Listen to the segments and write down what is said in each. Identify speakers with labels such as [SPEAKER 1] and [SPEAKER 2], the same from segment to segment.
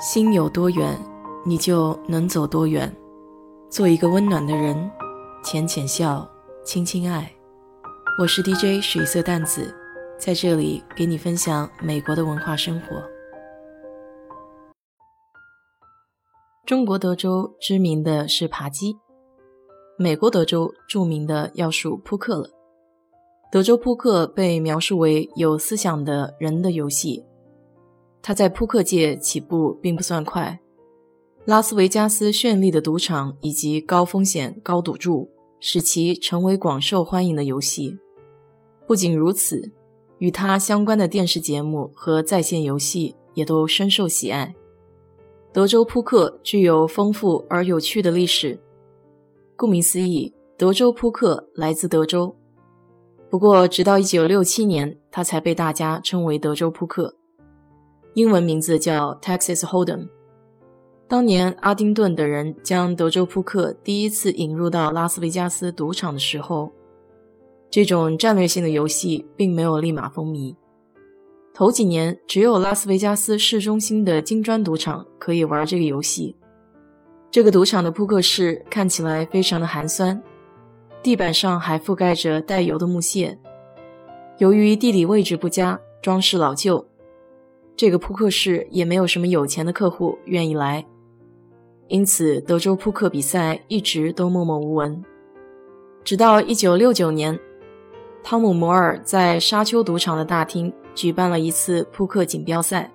[SPEAKER 1] 心有多远，你就能走多远。做一个温暖的人，浅浅笑，轻轻爱。我是 DJ 水色淡子，在这里给你分享美国的文化生活。中国德州知名的是扒鸡，美国德州著名的要数扑克了。德州扑克被描述为有思想的人的游戏。他在扑克界起步并不算快，拉斯维加斯绚丽的赌场以及高风险高赌注使其成为广受欢迎的游戏。不仅如此，与他相关的电视节目和在线游戏也都深受喜爱。德州扑克具有丰富而有趣的历史，顾名思义，德州扑克来自德州。不过，直到1967年，它才被大家称为德州扑克。英文名字叫 Texas Hold'em。当年阿丁顿的人将德州扑克第一次引入到拉斯维加斯赌场的时候，这种战略性的游戏并没有立马风靡。头几年，只有拉斯维加斯市中心的金砖赌场可以玩这个游戏。这个赌场的扑克室看起来非常的寒酸，地板上还覆盖着带油的木屑。由于地理位置不佳，装饰老旧。这个扑克室也没有什么有钱的客户愿意来，因此德州扑克比赛一直都默默无闻。直到1969年，汤姆·摩尔在沙丘赌场的大厅举办了一次扑克锦标赛。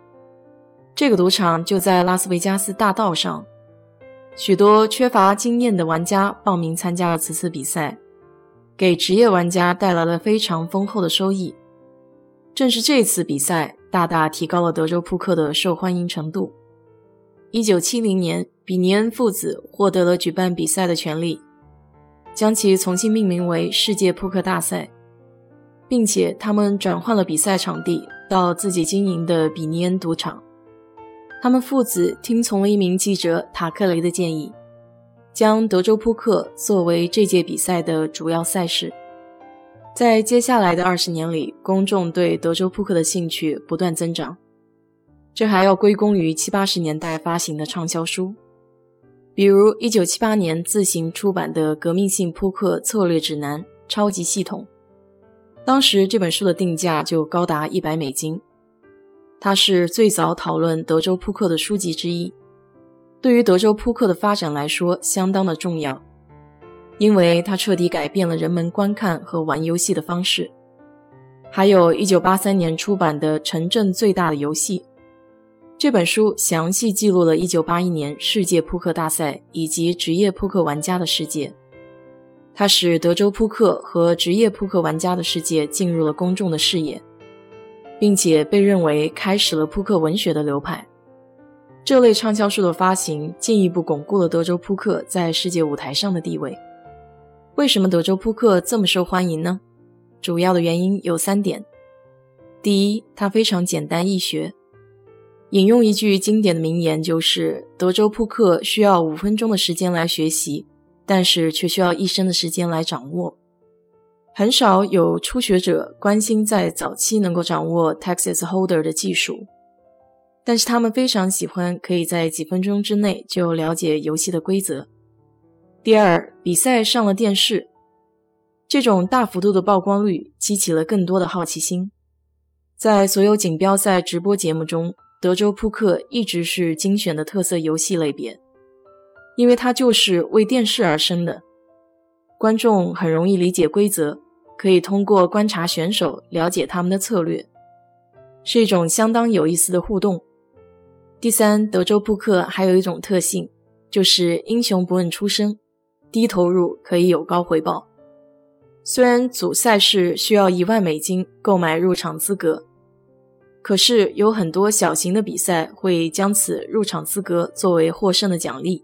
[SPEAKER 1] 这个赌场就在拉斯维加斯大道上，许多缺乏经验的玩家报名参加了此次比赛，给职业玩家带来了非常丰厚的收益。正是这次比赛。大大提高了德州扑克的受欢迎程度。一九七零年，比尼恩父子获得了举办比赛的权利，将其重新命名为世界扑克大赛，并且他们转换了比赛场地到自己经营的比尼恩赌场。他们父子听从了一名记者塔克雷的建议，将德州扑克作为这届比赛的主要赛事。在接下来的二十年里，公众对德州扑克的兴趣不断增长。这还要归功于七八十年代发行的畅销书，比如一九七八年自行出版的《革命性扑克策略指南：超级系统》。当时这本书的定价就高达一百美金。它是最早讨论德州扑克的书籍之一，对于德州扑克的发展来说相当的重要。因为它彻底改变了人们观看和玩游戏的方式。还有一九八三年出版的《城镇最大的游戏》这本书，详细记录了一九八一年世界扑克大赛以及职业扑克玩家的世界。它使德州扑克和职业扑克玩家的世界进入了公众的视野，并且被认为开始了扑克文学的流派。这类畅销书的发行，进一步巩固了德州扑克在世界舞台上的地位。为什么德州扑克这么受欢迎呢？主要的原因有三点。第一，它非常简单易学。引用一句经典的名言，就是德州扑克需要五分钟的时间来学习，但是却需要一生的时间来掌握。很少有初学者关心在早期能够掌握 Texas Holder 的技术，但是他们非常喜欢可以在几分钟之内就了解游戏的规则。第二，比赛上了电视，这种大幅度的曝光率激起了更多的好奇心。在所有锦标赛直播节目中，德州扑克一直是精选的特色游戏类别，因为它就是为电视而生的。观众很容易理解规则，可以通过观察选手了解他们的策略，是一种相当有意思的互动。第三，德州扑克还有一种特性，就是英雄不问出身。低投入可以有高回报。虽然组赛事需要一万美金购买入场资格，可是有很多小型的比赛会将此入场资格作为获胜的奖励。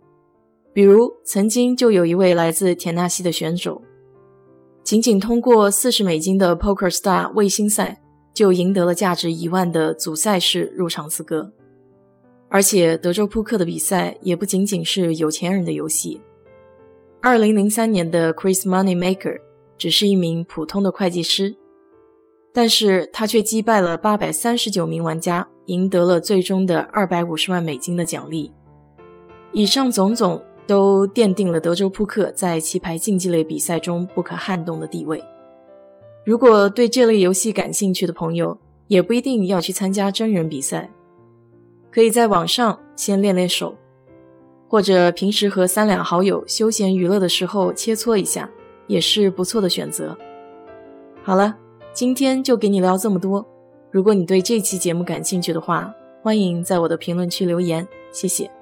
[SPEAKER 1] 比如，曾经就有一位来自田纳西的选手，仅仅通过四十美金的 Poker Star 卫星赛，就赢得了价值一万的组赛事入场资格。而且，德州扑克的比赛也不仅仅是有钱人的游戏。二零零三年的 Chris Moneymaker 只是一名普通的会计师，但是他却击败了八百三十九名玩家，赢得了最终的二百五十万美金的奖励。以上种种都奠定了德州扑克在棋牌竞技类比赛中不可撼动的地位。如果对这类游戏感兴趣的朋友，也不一定要去参加真人比赛，可以在网上先练练手，或者平时和三两好友休闲娱乐的时候切磋一下，也是不错的选择。好了，今天就给你聊这么多。如果你对这期节目感兴趣的话，欢迎在我的评论区留言，谢谢。